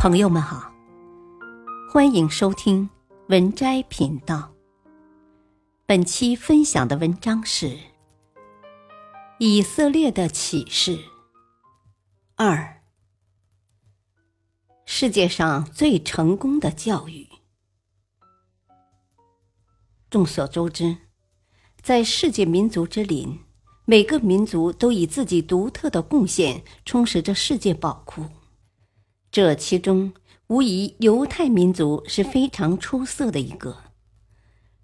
朋友们好，欢迎收听文摘频道。本期分享的文章是《以色列的启示》二：世界上最成功的教育。众所周知，在世界民族之林，每个民族都以自己独特的贡献充实着世界宝库。这其中，无疑犹太民族是非常出色的一个。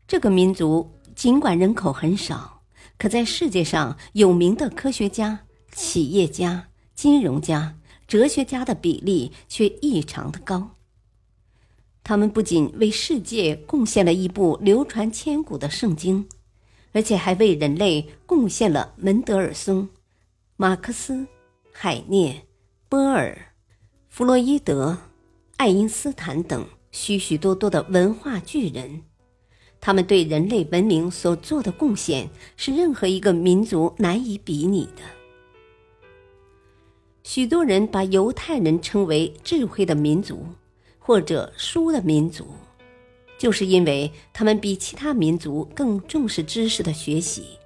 这个民族尽管人口很少，可在世界上有名的科学家、企业家、金融家、哲学家的比例却异常的高。他们不仅为世界贡献了一部流传千古的圣经，而且还为人类贡献了门德尔松、马克思、海涅、波尔。弗洛伊德、爱因斯坦等许许多多的文化巨人，他们对人类文明所做的贡献是任何一个民族难以比拟的。许多人把犹太人称为智慧的民族，或者书的民族，就是因为他们比其他民族更重视知识的学习，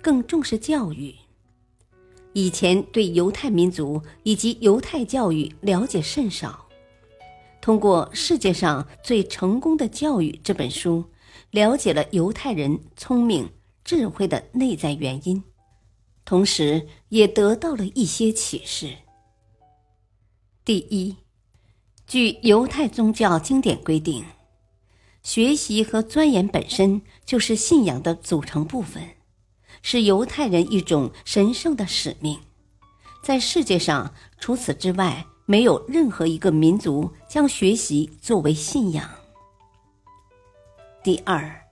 更重视教育。以前对犹太民族以及犹太教育了解甚少，通过《世界上最成功的教育》这本书，了解了犹太人聪明智慧的内在原因，同时也得到了一些启示。第一，据犹太宗教经典规定，学习和钻研本身就是信仰的组成部分。是犹太人一种神圣的使命，在世界上除此之外，没有任何一个民族将学习作为信仰。第二，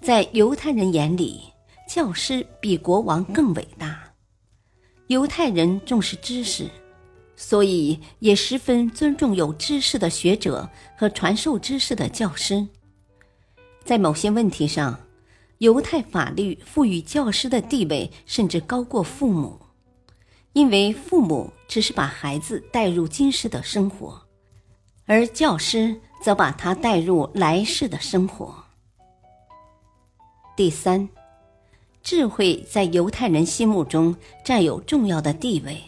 在犹太人眼里，教师比国王更伟大。犹太人重视知识，所以也十分尊重有知识的学者和传授知识的教师。在某些问题上。犹太法律赋予教师的地位甚至高过父母，因为父母只是把孩子带入今世的生活，而教师则把他带入来世的生活。第三，智慧在犹太人心目中占有重要的地位。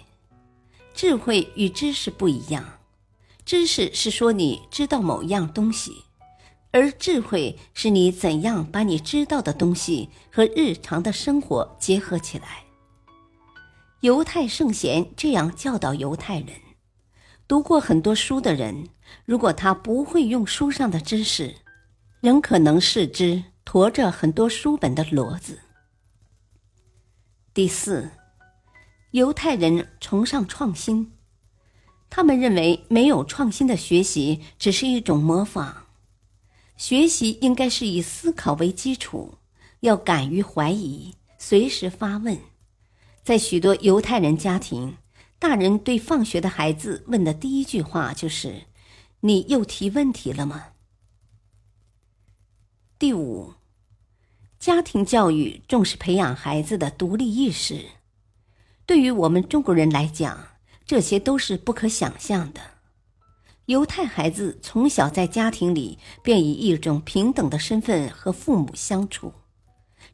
智慧与知识不一样，知识是说你知道某一样东西。而智慧是你怎样把你知道的东西和日常的生活结合起来。犹太圣贤这样教导犹太人：读过很多书的人，如果他不会用书上的知识，仍可能是只驮着很多书本的骡子。第四，犹太人崇尚创新，他们认为没有创新的学习只是一种模仿。学习应该是以思考为基础，要敢于怀疑，随时发问。在许多犹太人家庭，大人对放学的孩子问的第一句话就是：“你又提问题了吗？”第五，家庭教育重视培养孩子的独立意识。对于我们中国人来讲，这些都是不可想象的。犹太孩子从小在家庭里便以一种平等的身份和父母相处，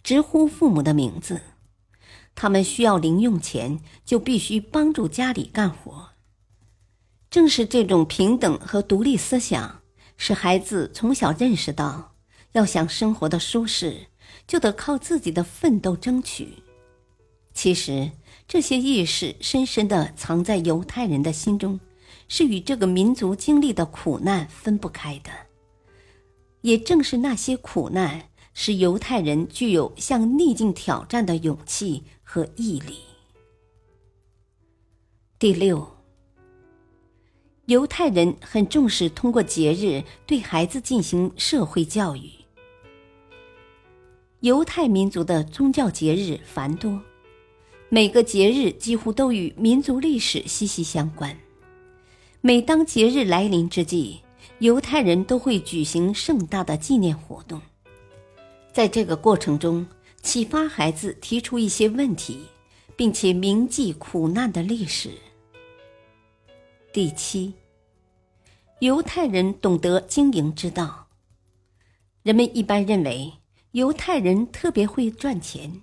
直呼父母的名字。他们需要零用钱，就必须帮助家里干活。正是这种平等和独立思想，使孩子从小认识到，要想生活的舒适，就得靠自己的奋斗争取。其实，这些意识深深地藏在犹太人的心中。是与这个民族经历的苦难分不开的。也正是那些苦难，使犹太人具有向逆境挑战的勇气和毅力。第六，犹太人很重视通过节日对孩子进行社会教育。犹太民族的宗教节日繁多，每个节日几乎都与民族历史息息相关。每当节日来临之际，犹太人都会举行盛大的纪念活动，在这个过程中，启发孩子提出一些问题，并且铭记苦难的历史。第七，犹太人懂得经营之道。人们一般认为犹太人特别会赚钱，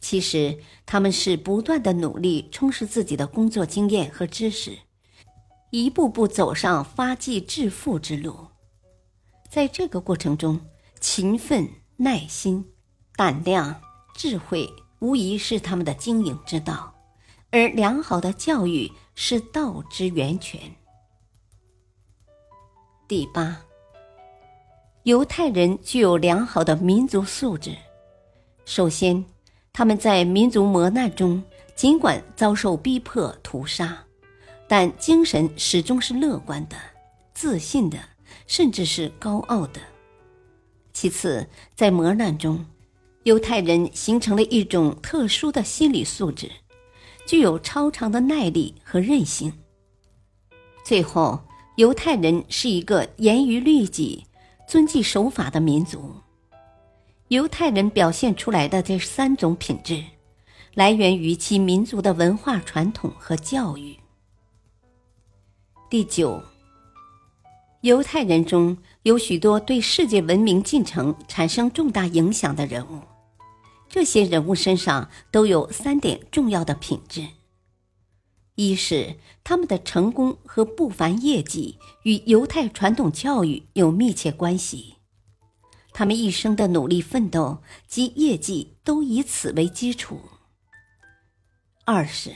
其实他们是不断的努力充实自己的工作经验和知识，一步步走上发迹致富之路。在这个过程中，勤奋、耐心、胆量、智慧，无疑是他们的经营之道，而良好的教育是道之源泉。第八，犹太人具有良好的民族素质。首先，他们在民族磨难中，尽管遭受逼迫、屠杀，但精神始终是乐观的、自信的，甚至是高傲的。其次，在磨难中，犹太人形成了一种特殊的心理素质，具有超长的耐力和韧性。最后。犹太人是一个严于律己、遵纪守法的民族。犹太人表现出来的这三种品质，来源于其民族的文化传统和教育。第九，犹太人中有许多对世界文明进程产生重大影响的人物，这些人物身上都有三点重要的品质。一是他们的成功和不凡业绩与犹太传统教育有密切关系，他们一生的努力奋斗及业绩都以此为基础。二是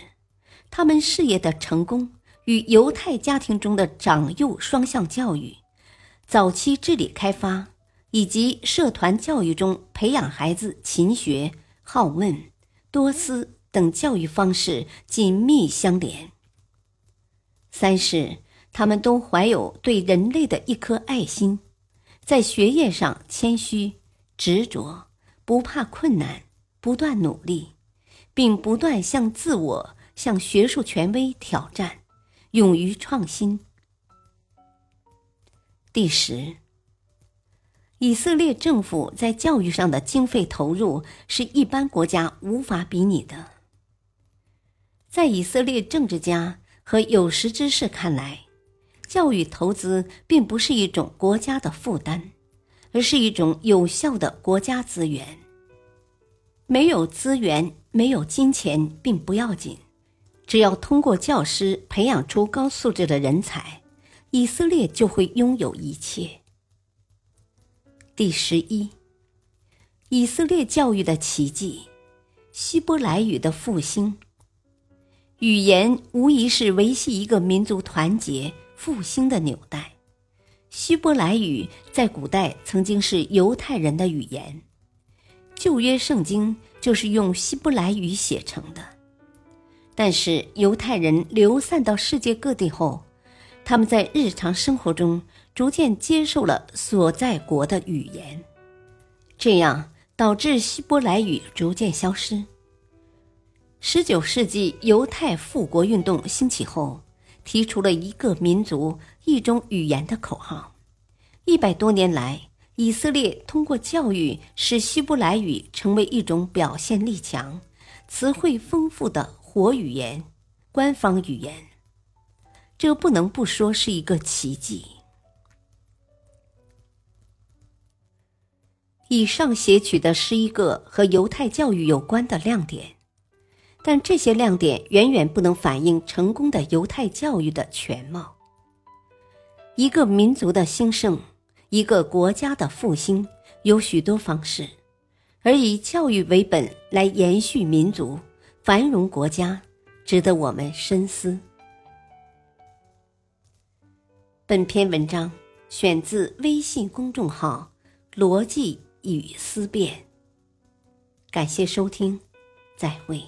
他们事业的成功与犹太家庭中的长幼双向教育、早期智力开发以及社团教育中培养孩子勤学、好问、多思。等教育方式紧密相连。三是他们都怀有对人类的一颗爱心，在学业上谦虚、执着，不怕困难，不断努力，并不断向自我、向学术权威挑战，勇于创新。第十，以色列政府在教育上的经费投入是一般国家无法比拟的。在以色列政治家和有识之士看来，教育投资并不是一种国家的负担，而是一种有效的国家资源。没有资源、没有金钱并不要紧，只要通过教师培养出高素质的人才，以色列就会拥有一切。第十一，以色列教育的奇迹——希伯来语的复兴。语言无疑是维系一个民族团结复兴的纽带。希伯来语在古代曾经是犹太人的语言，旧约圣经就是用希伯来语写成的。但是犹太人流散到世界各地后，他们在日常生活中逐渐接受了所在国的语言，这样导致希伯来语逐渐消失。十九世纪犹太复国运动兴起后，提出了一个民族、一种语言的口号。一百多年来，以色列通过教育使希伯来语成为一种表现力强、词汇丰富的国语言、官方语言。这不能不说是一个奇迹。以上写取的是一个和犹太教育有关的亮点。但这些亮点远远不能反映成功的犹太教育的全貌。一个民族的兴盛，一个国家的复兴，有许多方式，而以教育为本来延续民族、繁荣国家，值得我们深思。本篇文章选自微信公众号“逻辑与思辨”，感谢收听，再会。